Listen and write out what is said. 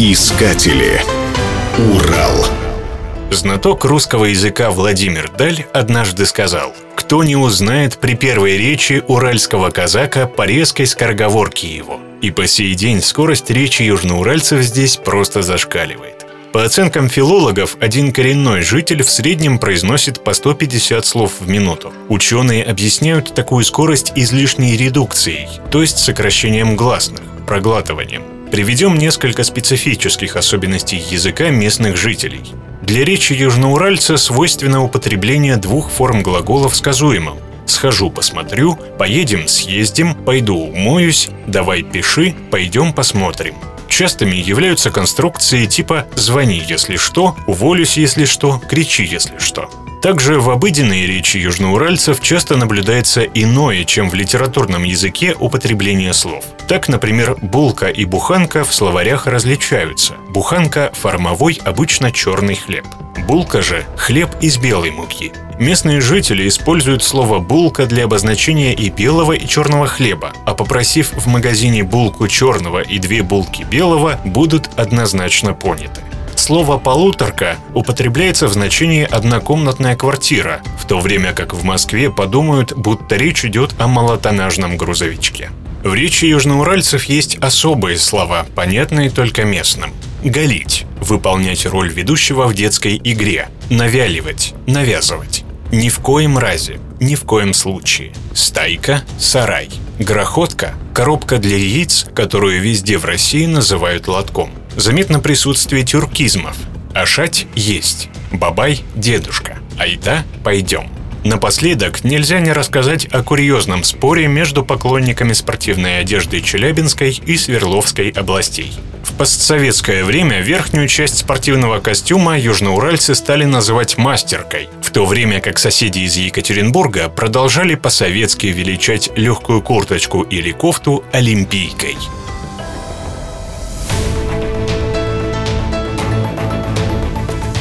Искатели. Урал. Знаток русского языка Владимир Даль однажды сказал «Кто не узнает при первой речи уральского казака по резкой скороговорке его?» И по сей день скорость речи южноуральцев здесь просто зашкаливает. По оценкам филологов, один коренной житель в среднем произносит по 150 слов в минуту. Ученые объясняют такую скорость излишней редукцией, то есть сокращением гласных, проглатыванием. Приведем несколько специфических особенностей языка местных жителей. Для речи южноуральца свойственно употребление двух форм глаголов сказуемым. «Схожу, посмотрю», «поедем, съездим», «пойду, умоюсь», «давай пиши», «пойдем, посмотрим». Частыми являются конструкции типа «звони, если что», «уволюсь, если что», «кричи, если что». Также в обыденной речи южноуральцев часто наблюдается иное, чем в литературном языке употребление слов. Так, например, булка и буханка в словарях различаются. Буханка – формовой, обычно черный хлеб. Булка же – хлеб из белой муки. Местные жители используют слово «булка» для обозначения и белого, и черного хлеба, а попросив в магазине булку черного и две булки белого, будут однозначно поняты. Слово «полуторка» употребляется в значении «однокомнатная квартира», в то время как в Москве подумают, будто речь идет о малотонажном грузовичке. В речи южноуральцев есть особые слова, понятные только местным. Галить – выполнять роль ведущего в детской игре. Навяливать – навязывать. Ни в коем разе, ни в коем случае. Стайка – сарай. Грохотка – коробка для яиц, которую везде в России называют лотком заметно присутствие тюркизмов. Ашать есть, бабай – дедушка, айда – пойдем. Напоследок нельзя не рассказать о курьезном споре между поклонниками спортивной одежды Челябинской и Свердловской областей. В постсоветское время верхнюю часть спортивного костюма южноуральцы стали называть мастеркой, в то время как соседи из Екатеринбурга продолжали по-советски величать легкую курточку или кофту олимпийкой –